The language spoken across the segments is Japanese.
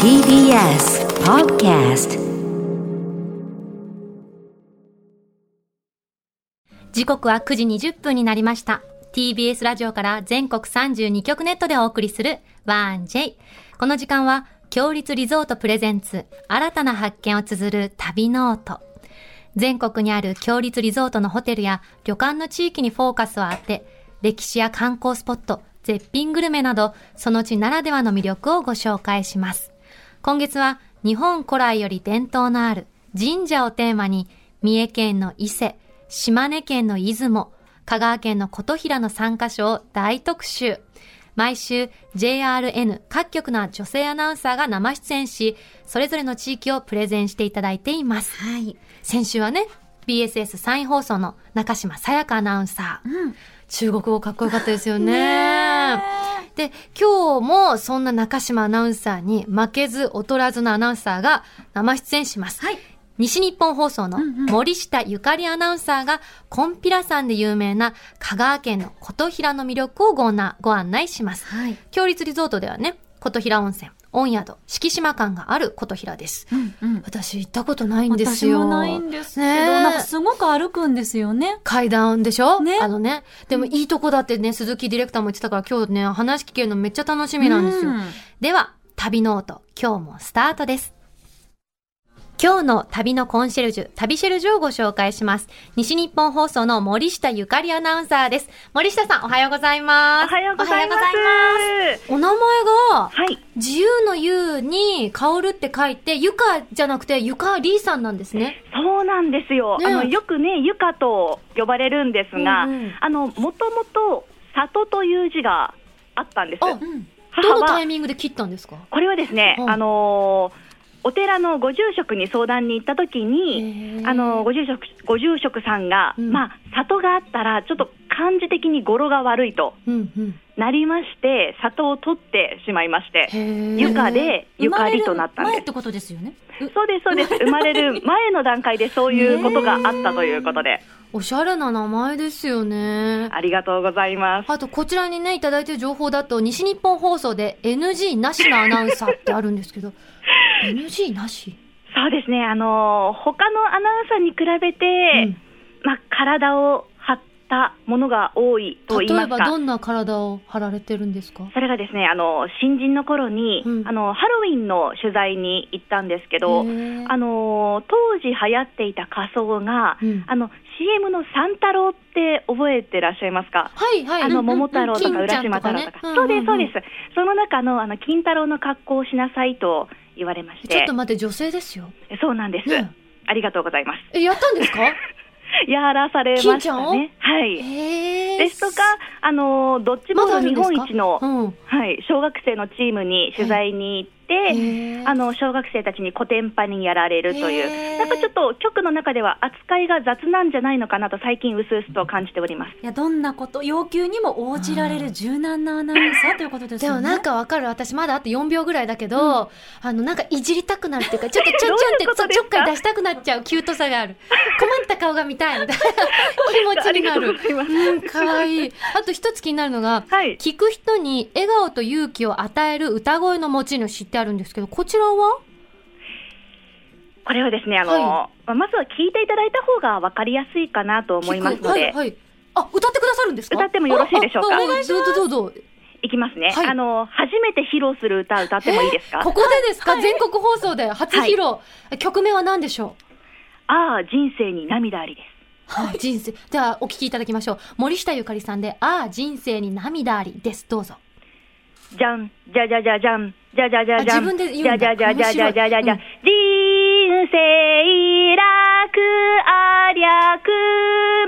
TBS Podcast 時刻は9時20分になりました。TBS ラジオから全国32局ネットでお送りする 1J。この時間は、共立リゾートプレゼンツ、新たな発見を綴る旅ノオト。全国にある共立リゾートのホテルや旅館の地域にフォーカスを当て、歴史や観光スポット、絶品グルメなど、その地ならではの魅力をご紹介します。今月は、日本古来より伝統のある神社をテーマに、三重県の伊勢、島根県の出雲、香川県の琴平の3カ所を大特集。毎週 JRN 各局の女性アナウンサーが生出演し、それぞれの地域をプレゼンしていただいています。はい。先週はね、BSS サイン放送の中島さやかアナウンサー。うん。中国語かっこよかったですよね。で、今日もそんな中島アナウンサーに負けず劣らずのアナウンサーが生出演します。はい。西日本放送の森下ゆかりアナウンサーが、コンピラ山で有名な香川県の琴平の魅力をごなご案内します。はい。強立リゾートではね、琴平温泉、温宿、敷島館がある琴平です。うんうん。私行ったことないんですよ。私もないんですけど、ねえなんかすごく歩くんですよね。階段でしょ？ねあのね。でもいいとこだってね、鈴木ディレクターも言ってたから今日ね、話聞けるのめっちゃ楽しみなんですよ。うんでは、旅ノオト、今日もスタートです。今日の旅のコンシェルジュ、旅シェルジュをご紹介します。西日本放送の森下ゆかりアナウンサーです。森下さん、おはようございます。おはようございます。おますお名前が、はい。自由の優に香るって書いて、ゆかじゃなくてゆかりーさんなんですね。そうなんですよ。ねあの、よくね、ゆかと呼ばれるんですが、うんうんあの、もともと、里という字があったんです。あうん。母どのタはイミングで切ったんですか？これはですね、うんあのーお寺のご住職に相談に行った時に、あのご住職ご住職さんが、うん。まあ里があったらちょっと漢字的に語呂が悪いとうんうん。なりまして里を取ってしまいましてへーゆかでゆかりとなったんです。生まれる前ってことですよね。そうですそうです。生まれる 前の段階でそういうことがあったということで。おしゃれな名前ですよね。ありがとうございます。あと、こちらにね、いただいてる情報だと、西日本放送で NG なしのアナウンサーってあるんですけど、NG なし？そうですね。あの他のアナウンサーに比べて、まあ体を張ったものが多いと言い例えますか。ばどんな体を張られてるんですか？それがですね、あの、新人の頃に、うん。あの、ハロウィンの取材に行ったんですけど、あの、当時流行っていた仮装が、うん。あの、CM の三太郎って覚えてらっしゃいますか？はいはい。あの、うん桃太郎とか浦島太郎とか。そうです、そうですす。。その中の、あの、金太郎の格好をしなさいと言われましてちょっと。待って、女性ですよ。そうなんです。ねありがとうございます。え、やったんですか？やらされましたね。はい。ですとか、あの、ドッジボまだあール日本一の、うん。はい、小学生のチームに取材に行って、へーあの小学生たちにコテンパンにやられるという、なんかちょっと局の中では扱いが雑なんじゃないのかなと、最近、うすうすと感じております。いや、どんなこと、要求にも応じられる柔軟なアナウンサーということですよね。でもなんかわかる。私まだあと4秒ぐらいだけど、あの、なんかいじりたくなるっていうか、ちょっと ちょんちょんってちょっかい出したくなっちゃうキュートさがある。困った顔が見たいみたいな 気持ちになる。うん、かわいい。あと一つ気になるのが、はい、聞く人に笑顔と勇気を与える歌声の持ち主ってあるんですけど、こちらは？これはですね、あの、はいまずは聞いていただいた方が分かりやすいかなと思いますので、はい、はい。あ、歌ってくださるんですか？歌ってもよろしいでしょうか？ああお願いします。どうぞどうぞ。いきますね、はいあの、初めて披露する歌、歌ってもいいですか、ここでですか、全国放送で初披露。曲名は何でしょああ、人生に涙ありです。うはい、人生。では、お聞きいただきましょう。森下ゆかりさんで、ああ、人生に涙ありです。どうぞ。じゃん、じゃじゃじゃじゃん、じゃじゃじゃじゃ自分で言うんだじゃじゃじゃじゃじゃじゃじゃ面人生楽ありゃく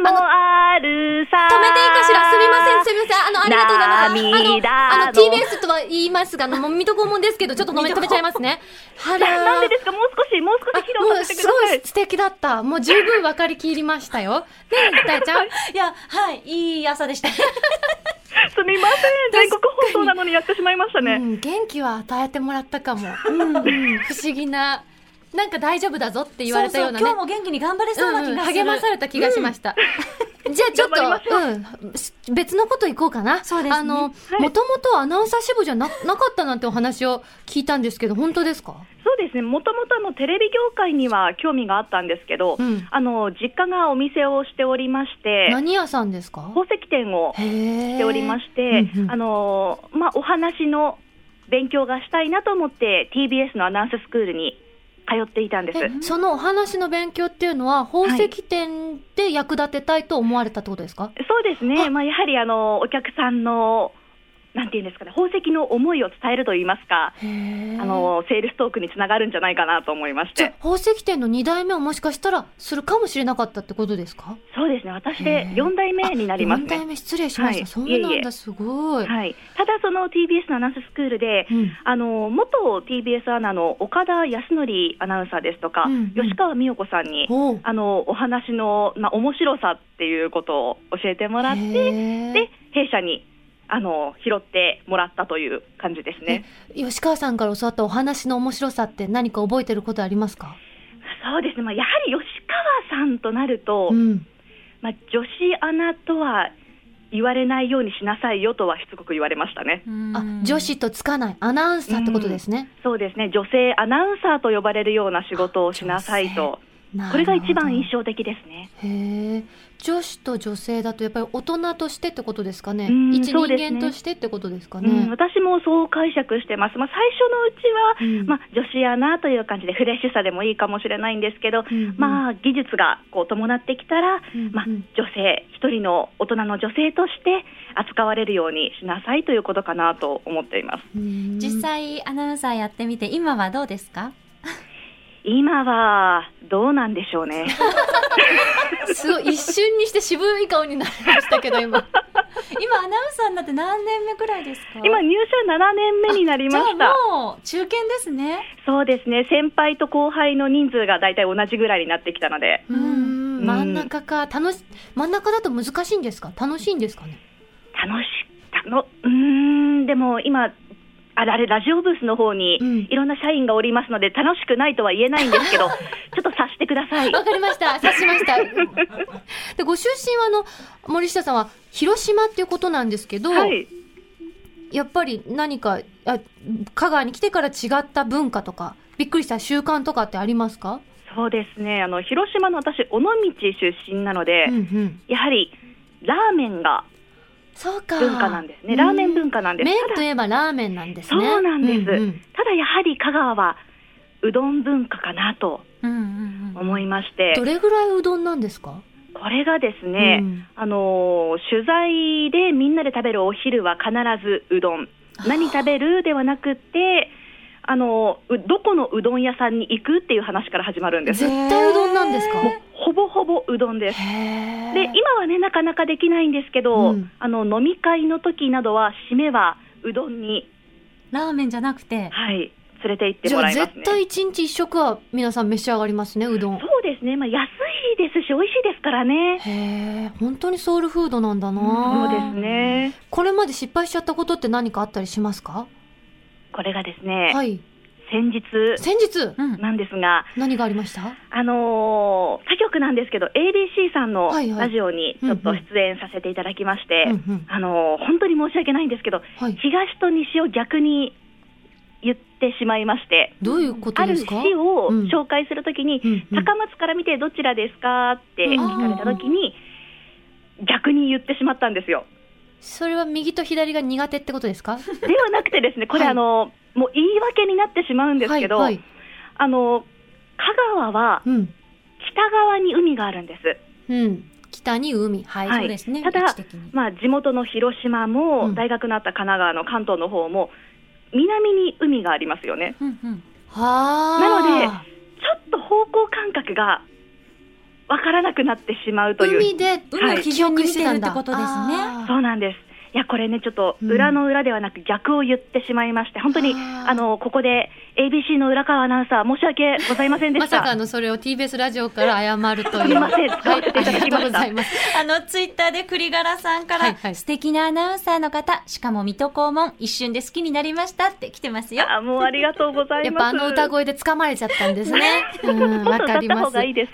もあるさ。止めていいかしら？すみません、すみません。あの、ありがとうございます。涙あの、あの、の TBS とは言いますが、あの、もう水戸黄門ですけど、ちょっと止め、止めちゃいますね。はらーななんでですかもう少し、もう少し披もう露させてください。すごい素敵だった。もう十分分かりきりましたよ。ねえ、たえちゃん。いや、はい、いい朝でした。すみません。全国放送なのにやってしまいましたね。うん、元気は与えてもらったかも。うん、うん、不思議な。なんか大丈夫だぞって言われたようなね。そうそう今日も元気に頑張れそうな気がする。うんうん励まされた気がしました。じゃあちょっと、う。ん、別のこと行こうかな。そうですね。あの、はい。もともとアナウンサー支部じゃな、なかったなんてお話を聞いたんですけど、本当ですか？そうですね、もともとあのテレビ業界には興味があったんですけど、うん。あの実家がお店をしておりまして、何屋さんですか？宝石店を。しておりまして、うんうん。あのまあ、お話の勉強がしたいなと思って、TBS のアナウンススクールに通っていたんです。えそのお話の勉強っていうのは、宝石店で役立てたいと思われたってことですか、そうですね、まあ、やはりあのお客さんの、なんていうんですかね、宝石の思いを伝えるといいますか。あのセールストークにつながるんじゃないかなと思いましじゃあて、宝石店の2代目をもしかしたらするかもしれなかったってことですか？そうですね、私へでー。4代目になります4代ね。目失礼しました。はいそうなんだ、い。えいえ。すごい。はい、ただ、その TBS のアナウンススクールで、うん。あの元 TBS アナの岡田康則アナウンサーですとか、うん。うん吉川美代子さんに、ほう。あのお話の、まあ、面白さっていうことを教えてもらって、で弊社にあの拾ってもらったという感じですね。吉川さんから教わったお話の面白さって何か覚えてることありますか？そうですね、まあ、やはり吉川さんとなると、うん。まあ、女子アナとは言われないようにしなさいよとはしつこく言われましたね。あ、女子とつかないアナウンサーってことですね。そうですね、女性アナウンサーと呼ばれるような仕事をしなさいと、これが一番印象的ですね。へえ。女子と女性だとやっぱり大人としてってことですかねうん。一人間としてってことですかうん、ね。私もそう解釈してます、まあ、最初のうちは、うんまあ、女子アナという感じでフレッシュさでもいいかもしれないんですけど、うんうんまあ、技術がこう伴ってきたら、うんうんまあ、女性、一人の大人の女性として扱われるようにしなさいということかなと思っています。うん実際アナウンサーやってみて今はどうですか？今はどうなんでしょうね。すごい一瞬にして渋い顔になりましたけど今。今アナウンサーになって何年目くらいですか？今、入社7年目になりましじゃた。あもう中堅ですね。そうですね、先輩と後輩の人数が大体同じぐらいになってきたので、うん。うん真ん中か楽し真ん中だと難しいんですか？楽しいんですかね？楽し、たの、うーん、でも今、あれ、あれラジオブースの方にうん。いろんな社員がおりますので、楽しくないとは言えないんですけど、ちょっと察してください。わかりました。察しました。でご出身はあの森下さんは広島っていうことなんですけど、はい。やっぱり何かあ香川に来てから違った文化とかびっくりした習慣とかってありますか、そうですね、あの、広島の私、尾道出身なので、うんうん、やはり、ラーメンがそうか。文化なんですね。ラーメン文化なんです。麺ただといえばラーメンなんですね。そうなんです。うんうんただやはり香川はうどん文化かなとうんうんうん。思いまして、どれぐらいうどんなんですか？これがですね、うん。あのー取材でみんなで食べるお昼は必ずうどん。何食べるではなくって、あのどこのうどん屋さんに行くっていう話から始まるんです。絶対うどんなんですか？ほぼほぼうどんです。で今はねなかなかできないんですけど、うん。あの飲み会の時などは締めはうどんに。ラーメンじゃなくて？はい。連れて行ってもらいますね。絶対一日一食は皆さん召し上がりますねうどん。そうですね、まあ、安いですし、美味しいですからね。へえ本当にソウルフードなんだな。そうですね。これまで失敗しちゃったことって何かあったりしますか？これがですね、はい。先日先日？うん。なんですが、何がありました？あのー他局なんですけど、ABC さんのラジオにちょっと出演させていただきまして、うんうん。あのー本当に申し訳ないんですけど、はい。東と西を逆に言ってしまいまして、どういうことあるですか？市をうん紹介するときに、うん。うん高松から見てどちらですか？って聞かれたときに、逆に言ってしまったんですよ。それは右と左が苦手ってことですか？ではなくてですね、これ、はい。あのもう言い訳になってしまうんですけど、はいはい。あの香川はうん。北側に海があるんです。うん。北に海。はい、はい。そうですね。ただまあ、地元の広島も、うん。大学のあった神奈川の関東の方も、南に海がありますよね。うんうん。はあ。なのでちょっと方向感覚がわからなくなってしまうという。海で海を基準にしてるってことですね。そうなんです。いやこれね、ちょっと裏の裏ではなく逆を言ってしまいまして、本当にあのここで ABC の浦川アナウンサー、申し訳ございませんでました。さかのそれを TBS ラジオから謝るという。すみません使わせていただきましたはい、ありがとうございます。あの、ツイッターで栗柄さんから、はいはい素敵なアナウンサーの方、しかも水戸黄門、一瞬で好きになりましたって来てますよ。あもうありがとうございます。やっぱあの歌声で掴まれちゃったんですね。うん、わかります。す大丈夫です。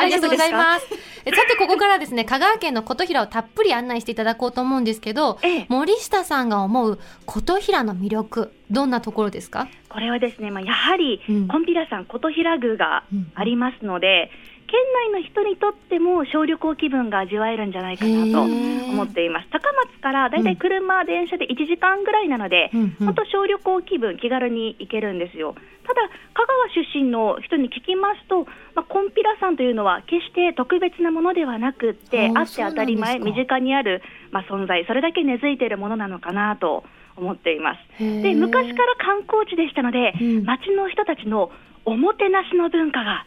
ありがとうございます。えさて、ここからですね、香川県の琴平をたっぷり案内していただこうと思うんですけど、ええ森下さんが思う琴平の魅力、どんなところですか？これはですね、まあ、やはり、うん。コンピラ山琴平宮がありますので、県内の人にとっても小旅行気分が味わえるんじゃないかなと思っています。高松からだいたい車、電車で1時間ぐらいなので、うんうん。小旅行気分、気軽に行けるんですよ。ただ、香川出身の人に聞きますと、まあ、コンピラ山というのは決して特別なものではなくって、あって当たり前、身近にある、まあ、存在、それだけ根付いているものなのかなと思っています。で昔から観光地でしたので、うん町の人たちのおもてなしの文化が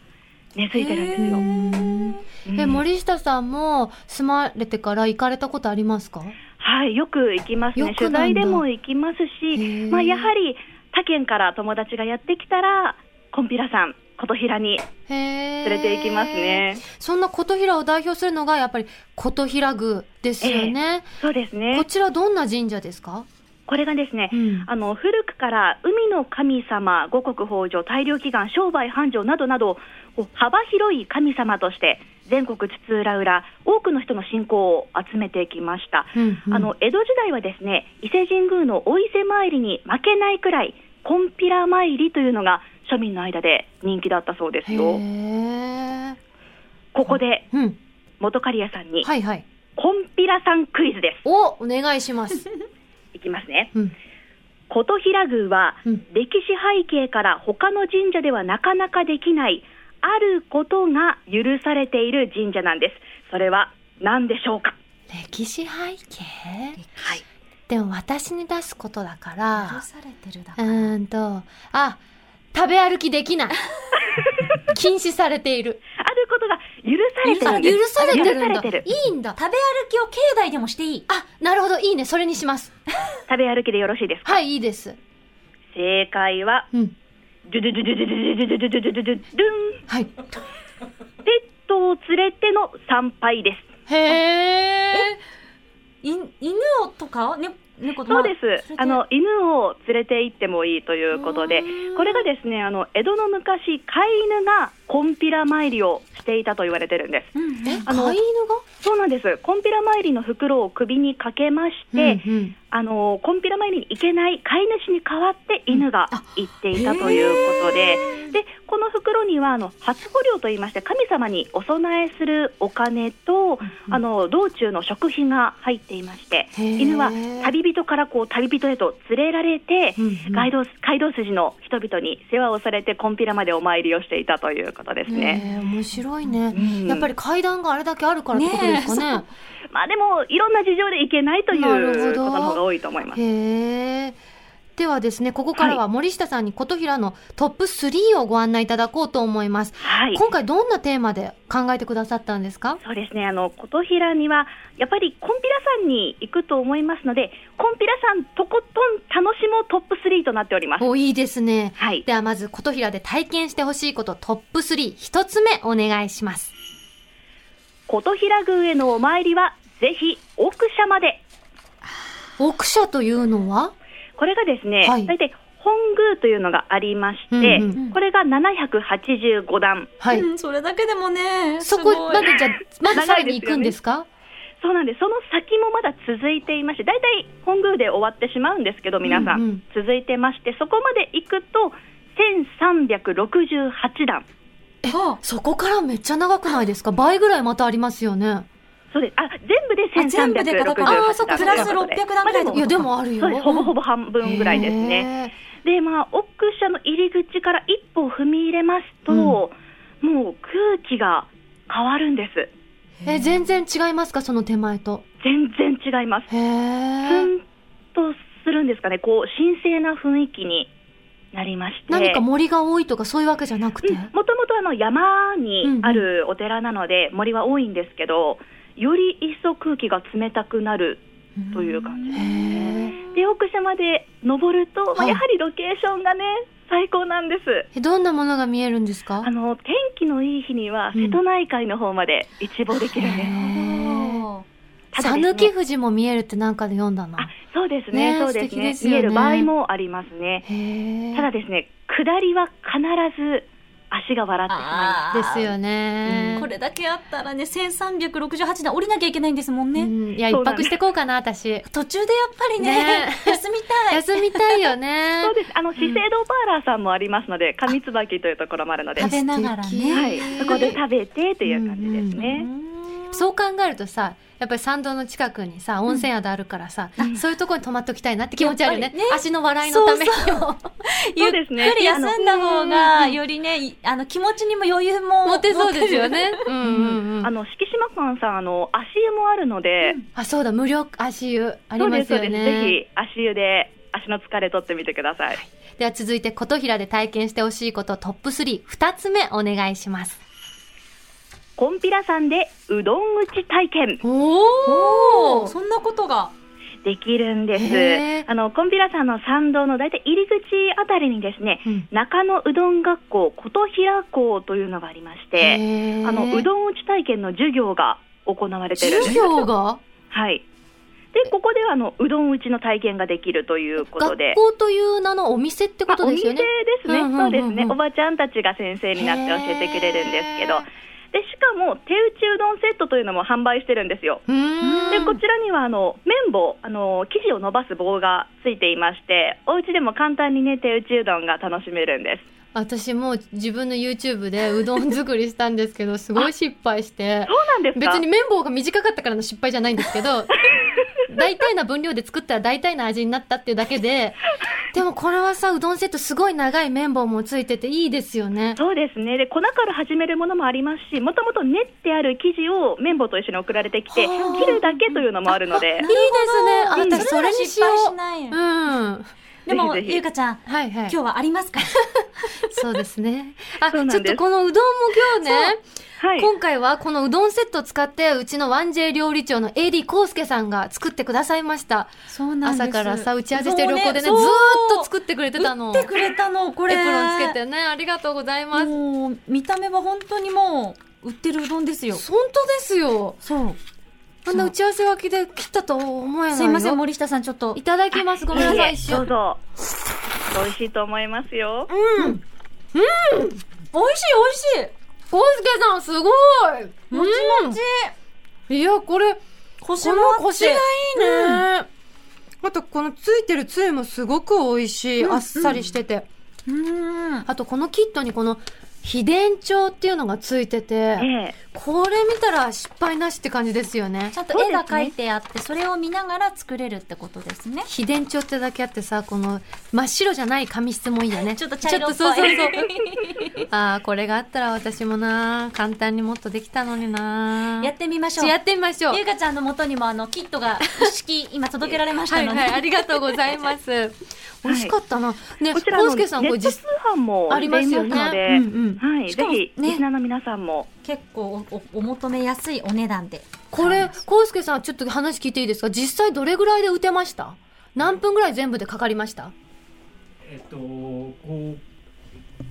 根付いてるんですよ。うんえ、森下さんも住まれてから行かれたことありますか？はい、よく行きますね。取材でも行きますし、まあ、やはり他県から友達がやってきたら、コンピラさん、琴平にへ連れて行きますね。そんな琴平を代表するのがやっぱり琴平宮ですよね。そうですねこ。ちらどんな神社ですか？これがですね、うんあの古くから海の神様、五穀豊穣、大量祈願、商売繁盛などなど、幅広い神様として、全国津々浦々、多くの人の信仰を集めてきました。うんうんあの江戸時代はですね伊勢神宮のお伊勢参りに負けないくらい、コンピラ参りというのが庶民の間で人気だったそうですへよ。ーここでうん。元刈谷さんに、はいはい。コンピラさんクイズです。お、お願いします。いきますね。うん。琴平宮は、うん歴史背景から他の神社ではなかなかできないあることが許されている神社なんです。それは何でしょうか？歴史背景？はい。でも私に出すことだか許ら、されてるだうから。ーんと、あ、食べ歩きできない。禁止されている。許されてる。許されてるいいんだ。食べ歩きを境内でもしていい。あ、なるほど。いいね。それにします。食べ歩きでよろしいですか？はい、いいです。正解は、うん。ドゥドゥドゥドゥドゥドゥドゥドゥドゥドゥドゥドゥドゥンはい。ペットを連れての参拝です。へえ。い犬をとか、ね、猫とそうです。まあの犬を連れて行ってもいいということでこれがですね、あの江戸の昔飼い犬がコンピラ参りをしていたと言われてるんです。うんえ、あの飼い犬そうなんです。コンピラ参りの袋を首にかけまして、がうんうんあのコンピラ参りに行けない飼い主に代わって犬が行っていたということで、でこの袋にはあの初穂料といいまして神様にお供えするお金と、あの道中の食費が入っていまして、犬は旅人からこう旅人へと連れられて、うんうん。街道街道筋の人々に世話をされてコンピラまでお参りをしていたということですね。面白いね、うん。やっぱり階段があれだけあるからってことですかね。まあでもいろんな事情で行けないということの方が多いと思います。ではですね、ここからは森下さんに琴平のトップ3をご案内いただこうと思います。はい。今回どんなテーマで考えてくださったんですか？そうですね、あの琴平にはやっぱりコンピラ山に行くと思いますので、コンピラ山とことん楽しもうトップ3となっております。お、いいですね。はい、ではまず琴平で体験してほしいことトップ3、一つ目お願いします。琴平宮へのお参りはぜひ奥社まで。奥社というのは？これがですね、はい大体本宮というのがありまして、うんうんこれが785段。はい。うん、それだけでもね、そこまでじゃあ、まださらに行くんですか？そうなんです。その先もまだ続いていまして、大体本宮で終わってしまうんですけど、皆さん、うんうん続いてまして、そこまで行くと1368段。はあそこからめっちゃ長くないですか？倍ぐらいまたありますよね。そうです。あ、全部であ全部で1368だから段。あーそっかプラス600段ぐらいいや、でもあるよ。そうです。ほぼほぼ半分ぐらいですね。へで、まあ、奥社の入り口から一歩踏み入れますと、もう空気が変わるんです。ー。え、全然違いますかその手前と。全然違います。へツえ。ンとするんですかね。こう、神聖な雰囲気になりまして。何か森が多いとかそういうわけじゃなくて？もともとあの山にあるお寺なので森は多いんですけど、より一層空気が冷たくなるという感じですへね。ー。で奥島で登ると、まあ、はいやはりロケーションがね最高なんです。えどんなものが見えるんですか？あの天気のいい日にはうん。瀬戸内海の方まで一望できるんです。讃岐富士も見えるってなんかで読んだなあそうですねねそうですね。ね。見える場合もありますね。ただですね下りは必ず足が笑ってしまいます。ですよね、これだけあったらね、1368段降りなきゃいけないんですもんね。うんいや一泊してこうかな私途中でやっぱりね、ね休みたい。休みたいよね そうです。あの資生堂パーラーさんもありますので、上椿というところもあるので、は食べながらね。い、そこで食べてという感じですね。そう考えるとさやっぱり参道の近くにさ温泉宿あるからさ、そういうところに泊まっておきたいなって気持ちあるよね。ね。足の笑いのためにも。そう ですね。ゆっくり休んだ方が、よりね、いあの、気持ちにも余裕も。持てそうですよね。うんうんうん。あの敷島館さんあの足湯もあるので、あそうだ。無料足湯ありますよ。ね。ぜひ足湯で足の疲れ取ってみてください。では続いて琴平で体験してほしいことトップ32つ目お願いしますコンピラさんでうどん打ち体験おおーそんなことが。できるんです。あのコンピラさんの参道のだいたい入り口あたりにですね、うん中野うどん学校琴平校というのがありまして、あのうどん打ち体験の授業が行われてるんです。授業が？はい。で、ここではあのうどん打ちの体験ができるということで。学校という名のお店ってことですよねあお店ですね、そうですね。おばちゃんたちが先生になって教えてくれるんですけど。で、しかも手打ちうどんセットというのも販売してるんですよ。で、こちらにはあの綿棒、あの生地を伸ばす棒がついていまして、お家でも簡単にね手打ちうどんが楽しめるんです。私もう自分の YouTube でうどん作りしたんですけどすごい失敗して。そうなんですか？別に綿棒が短かったからの失敗じゃないんですけど 大体な分量で作ったら大体な味になったっていうだけででもこれはさうどんセットすごい長い綿棒もついてていいですよね。そうですね。で、粉から始めるものもありますし、もともと練ってある生地を綿棒と一緒に送られてきて、はあ切るだけというのもあるので。いいですね。あうん私それにしよ失敗しうないうんでも、ゆうかちゃん、はいはい。今日はありますか？そうですね。あちょっとこのうどんも今日ねはい。今回はこのうどんセットを使ってうちの 1J 料理長の AD コウスケさんが作ってくださいました。そう朝からさ打ち合わせしてる横でね。ずっと作ってくれてたの。打ってくれたの、これ。エプロンつけてねありがとうございます。もう、見た目は本当にもう、売ってるうどんですよ。本当ですよ。そう。あんな打ち合わせ脇で切ったと思えないよすいません、森下さん、ちょっと。い。ただきます。ごめんなさい。どうぞ。美味しいと思いますよ。美味しい、美味しい。コウスケさんすごい。もちもち。うん。いやこれこ腰もあって。の腰がいいね、あとこのついてるつゆもすごく美味しい、うん。あっさりしてて、うん。あとこのキットにこの秘伝帳っていうのがついてて、ええ。これ見たら失敗なしって感じですよね。ちゃんと絵が描いてあって、それを見ながら作れるってことですね。秘伝帳ってだけあってさこの真っ白じゃない紙質もいいよね。ちょっと茶色っぽい。ちょっとそうそうそう。ああこれがあったら私もな簡単にもっとできたのになやってみましょう。やってみましょう。ゆうかちゃんの元にもあの、キットが一式今届けられましたので。はいはいありがとうございます。美味しかったな、ねこちらのネット通販もありますよね。出ので、うんうん。はい、ぜしかもひ、ね。リスナーの皆さんも。結構お求めやすいお値段で。これコウスケさんちょっと話聞いていいですか？実際どれぐらいで打てました？何分ぐらい全部でかかりました？えっとこう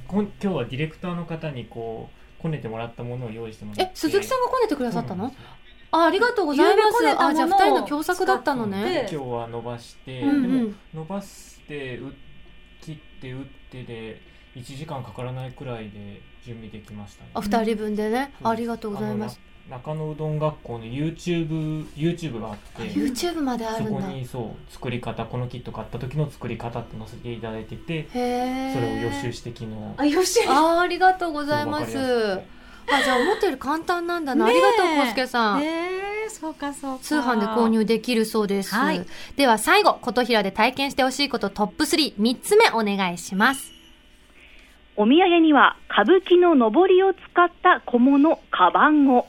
こん今日はディレクターの方にこうこねてもらったものを用意してもらって。え鈴木さんがこねてくださったの？あありがとうございます。あじゃあ二人の共作だったの使ね今日は伸ばして、うんうん。でも伸ばしてう切って打ってで1時間かからないくらいで準備できましたね。あ二人分でね。そうありがとうございます。中野うどん学校の YouTube, YouTube があって YouTube まであそこるんだ。にそう作り方このキット買った時の作り方って載せていただいててへえそれを予習して昨日。あ、よし。あーありがとうございます。あじゃあ思ったより簡単なんだな、ありがとうコウスケさん、えー、そうかそうか。通販で購入できるそうです、はい。では最後琴平で体験してほしいことトップ33つ目お願いしますお土産には歌舞伎ののぼりを使った小物、カバンを。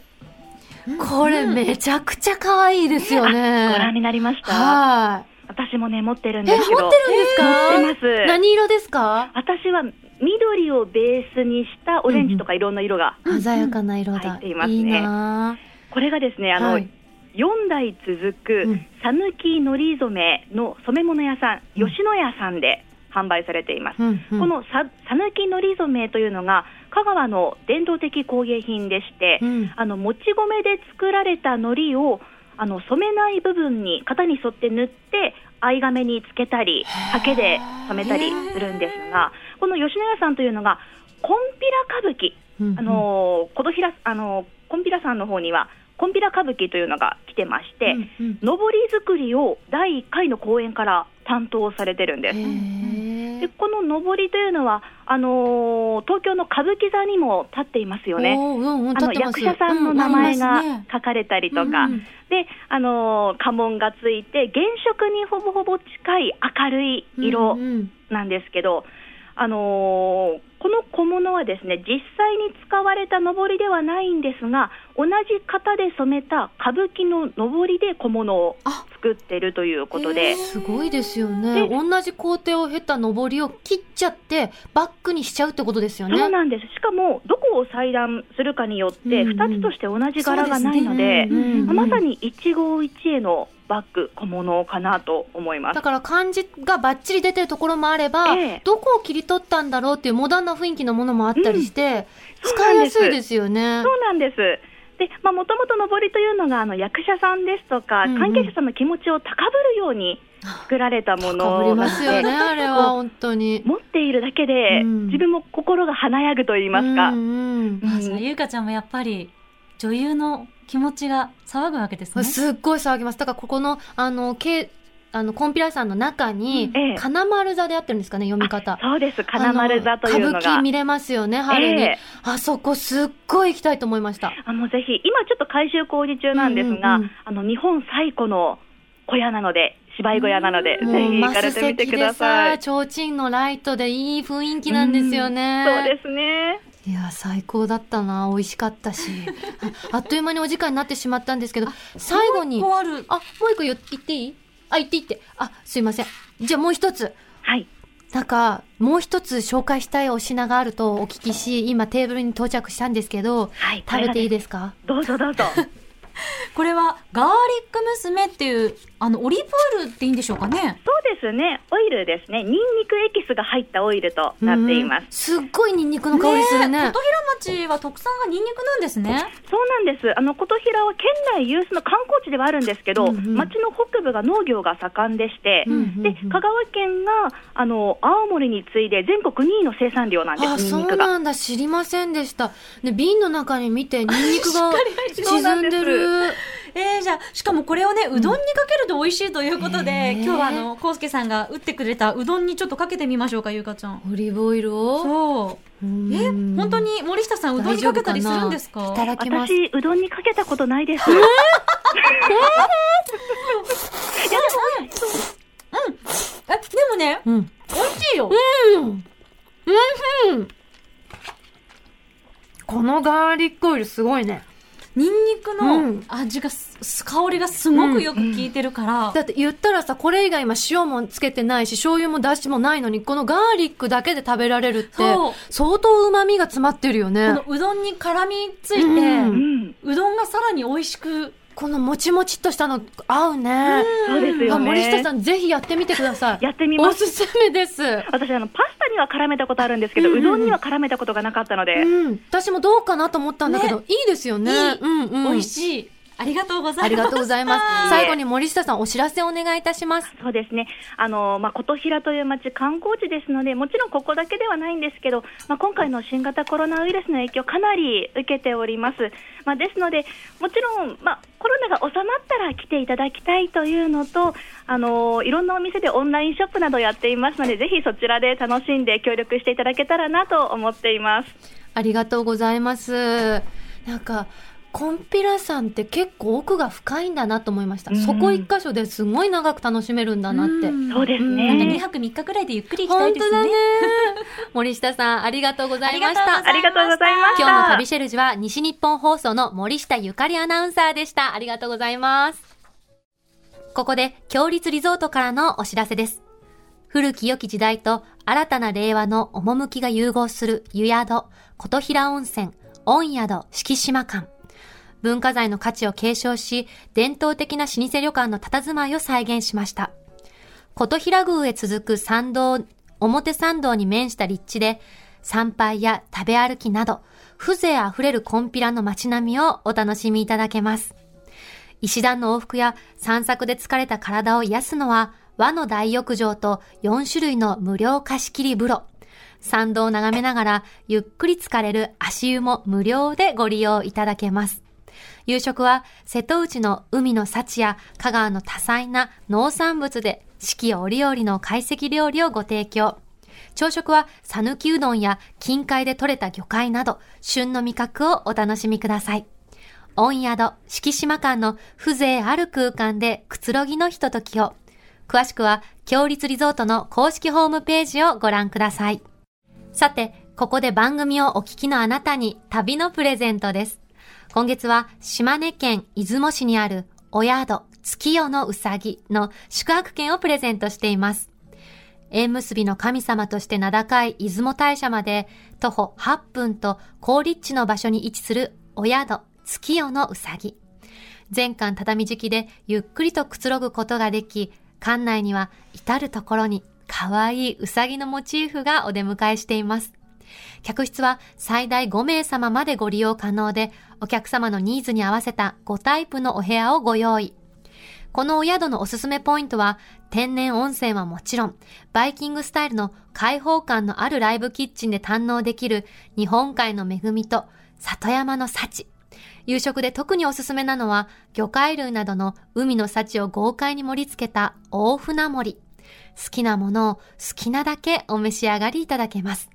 これめちゃくちゃ可愛いですよごね覧になりました。は私もね、持ってるんいえ持ってですけど。るんですか、持ってます。何色ですか？私は緑をベースにしたオレンジとかいろんな色が、鮮やかな色だ、入っていますね。いいな。これがですね、あの、はい。4代続くうん。讃岐のり染めの染め物屋さん、吉野家さんで販売されています。うんうん。このさ讃岐のり染めというのが香川の伝統的工芸品でして、うん。あのもち米で作られた糊をあの染めない部分に型に沿って塗って藍亀につけたり刷毛で染めたりするんですがこの吉野家さんというのがこんぴら歌舞伎うんうん。あの琴平あのこんぴらさんの方にはこんぴら歌舞伎というのが来てまして、うんうん。上り作りを第1回の公演から担当されてるんです。でこの上りというのはあのー東京の歌舞伎座にも立っていますよね。うんうんあの役者さんの名前が書かれたりとか、うん。であのー家紋がついて原色にほぼほぼ近い明るい色うんうん。なんですけど、あのーこの小物はですね実際に使われた上りではないんですが同じ型で染めた歌舞伎の上りで小物をあ作っているということで。すごいですよね。で同じ工程を経た上りを切っちゃって、バッグにしちゃうってことですよね。そうなんです。しかも、どこを裁断するかによって、うんうん2つとして同じ柄がないので、うんうんうんまさに一期一会のバッグ、小物かなと思いますだ。から漢字がバッチリ出てるところもあれば、ええどこを切り取ったんだろうっていうモダンな雰囲気のものもあったりして、そう使いやすいですよね。そうなんです。で、まあ、もともと上りというのが、あの、役者さんですとか、うんうん関係者さんの気持ちを高ぶるように作られたものりますよね、なのであれは本当に。持っているだけで、うん自分も心が華やぐと言いますか。うんうんあじゃあゆうかちゃんもやっぱり女優の気持ちが騒ぐわけですね。すっごい騒ぎます。だからここの、あの、けあの、コンピラさんの中に、ええ金丸座であってるんですかね、読み方。そうです。金丸座という歌舞が伎。見れますよね、春に。ええあそこすっごい行きたいと思いました。あのぜひ、今ちょっと改修工事中なんですが、うんうんうんあの日本最古の小屋なので、芝居小屋なので、ぜもうひ行かれてみてください。さ、提灯のライトでいい雰囲気なんですよね。そうですね。いや、最高だったな。美味しかったし。ああっという間にお時間になってしまったんですけど、最後に、もう一個ある。あ、もう一個言言っていい？あ、言っていいって。あ、すいません。じゃあもう一つ。はい。なんか、もう一つ紹介したいお品があるとお聞きし、今テーブルに到着したんですけど、はい。食べていいでですか？どうぞどうぞ。これはガーリック娘っていう、あの、オリーブオイルっていいんでしょうかね？そうですね。オイルですね。ニンニクエキスが入ったオイルとなっています。すすっごいニンニクの香りするね。え琴平町は特産がニンニクなんですね。そうなんです。あの琴平は県内有数の観光地ではあるんですけど、うんうん町の北部が農業が盛んでして、うんうんうんで香川県があの青森に次いで全国2位の生産量なんであ、す。ニンそうニクが。なんだ。知りませんでした。で、瓶の中に見て、ニンニクが 沈んでる。えー、じゃあ、しかもこれをね、うどんにかけると美味しいということで、へー今日はあの、コウスケさんが打ってくれたうどんにちょっとかけてみましょうか、ゆうかちゃん。オリーブオイルをそう。うんえ、本当に森下さんうどんにかけたりするんですか？いただきます。私うどんにかけたことないです。え、でもね、うん。美味しいよ。うん。うん。このガーリックオイルすごいね。ニンニクうん。の味が香りがすごくよく効いてるから、だって言ったらさ、これ以外今塩もつけてないし、醤油もだしもないのに、このガーリックだけで食べられるって相当旨味が詰まってるよね。こ。のうどんに絡みついて、うどんがさらに美味しく、このもちもちっとしたの合うね。そうですよあ森下ね。さん、ぜひやってみてください。やってみます。おすすめです。私あのパスタには絡めたことあるんですけど、うんうんうどんには絡めたことがなかったので、うん。私もどうかなと思ったんだけど、いいですよね。いいうんうん。美味しい。ありがとうございます。ありがとうございます。はい最後に森下さん、お知らせお願いいたします。そうですね。あの、まあ、琴平という町、観光地ですので、もちろんここだけではないんですけど、まあ、今回の新型コロナウイルスの影響、かなり受けております。まあ、ですので、もちろん、まあ、コロナが収まったら来ていただきたいというのと、あの、いろんなお店でオンラインショップなどやっていますので、ぜひそちらで楽しんで協力していただけたらなと思っています。ありがとうございます。なんか、コンピラさんって結構奥が深いんだなと思いました。うんそこ一箇所ですごい長く楽しめるんだなって。んそうですうんなんか2ね。泊3日くらいでゆっくり行きたいですね。本当だね。森下さん、ありがとうございました。ありがとうございましたありがとうございました。今日の旅シェルジュは西日本放送の森下ゆかりアナウンサーでした。ありがとうございます。ここで、強立リゾートからのお知らせです。古き良き時代と新たな令和の趣が融合する湯宿、琴平温泉、温宿、敷島館。文化財の価値を継承し、伝統的な老舗旅館の佇まいを再現しました。琴平宮へ続く参道、表参道に面した立地で、参拝や食べ歩きなど、風情あふれるコンピラの街並みをお楽しみいただけます。石段の往復や散策で疲れた体を癒すのは、和の大浴場と4種類の無料貸し切り風呂。参道を眺めながらゆっくり浸かれる足湯も無料でご利用いただけます。夕食は瀬戸内の海の幸や香川の多彩な農産物で四季折々の懐石料理をご提供。朝食は讃岐うどんや近海で採れた魚介など旬の味覚をお楽しみください。温宿、敷島館の風情ある空間でくつろぎのひとときを。詳しくは、強立リゾートの公式ホームページをご覧ください。さて、ここで番組をお聞きのあなたに旅のプレゼントです。今月は島根県出雲市にあるお宿月夜のうさぎの宿泊券をプレゼントしています。縁結びの神様として名高い出雲大社まで徒歩8分と高立地の場所に位置するお宿月夜のうさぎ。全館畳敷きでゆっくりとくつろぐことができ、館内には至るところに可愛いうさぎのモチーフがお出迎えしています。客室は最大5名様までご利用可能で、お客様のニーズに合わせた5タイプのお部屋をご用意。このお宿のおすすめポイントは、天然温泉はもちろん、バイキングスタイルの開放感のあるライブキッチンで堪能できる日本海の恵みと里山の幸。夕食で特におすすめなのは、魚介類などの海の幸を豪快に盛り付けた大船盛り。好きなものを好きなだけお召し上がりいただけます。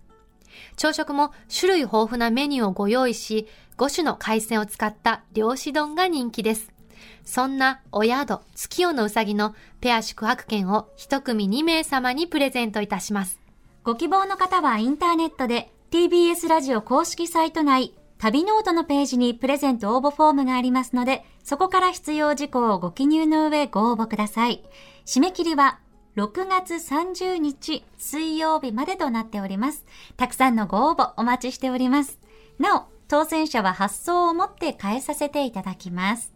朝食も種類豊富なメニューをご用意し、5種の海鮮を使った漁師丼が人気です。そんなお宿、月夜のうさぎのペア宿泊券を一組2名様にプレゼントいたします。ご希望の方はインターネットで TBS ラジオ公式サイト内、旅ノオトのページにプレゼント応募フォームがありますので、そこから必要事項をご記入の上ご応募ください。締め切りは6月30日水曜日までとなっております。たくさんのご応募お待ちしております。なお、当選者は発送をもって代えさせていただきます。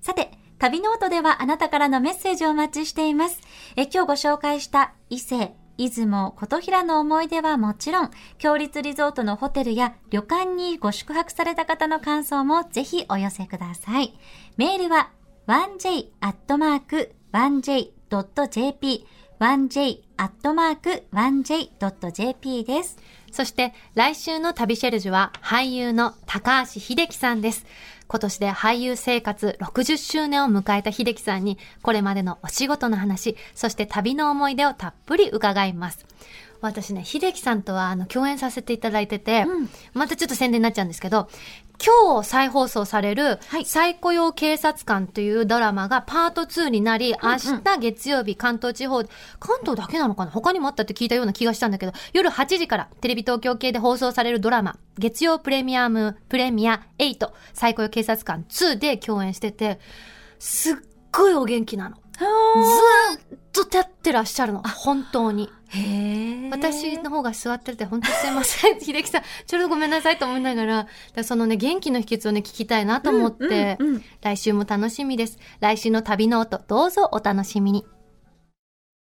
さて、旅ノオトではあなたからのメッセージをお待ちしています。え今日ご紹介した伊勢、出雲、琴平の思い出はもちろん、共立リゾートのホテルや旅館にご宿泊された方の感想もぜひお寄せください。メールは 1j.1j.jp 1j.1j.jp です。そして来週の旅シェルジュは俳優の高橋秀樹さんです。今年で俳優生活60周年を迎えた秀樹さんにこれまでのお仕事の話、そして旅の思い出をたっぷり伺います。私ね、秀樹さんとはあの共演させていただいてて、うんまたちょっと宣伝になっちゃうんですけど、今日再放送される、はい再雇用警察官というドラマがパート2になり、明日月曜日関東地方、関東だけなのかな？他にもあったって聞いたような気がしたんだけど、夜8時からテレビ東京系で放送されるドラマ、月曜プレミアム、プレミア8、再雇用警察官2で共演してて、すっごいお元気なの。ずーっと立ってらっしゃるの。本当に。へ私の方が座ってて、本当すいません。秀樹さん、ちょっとごめんなさいと思いながら、らそのね、元気の秘訣をね、聞きたいなと思って、うんうんうん来週も楽しみです。来週の旅ノート、どうぞお楽しみに。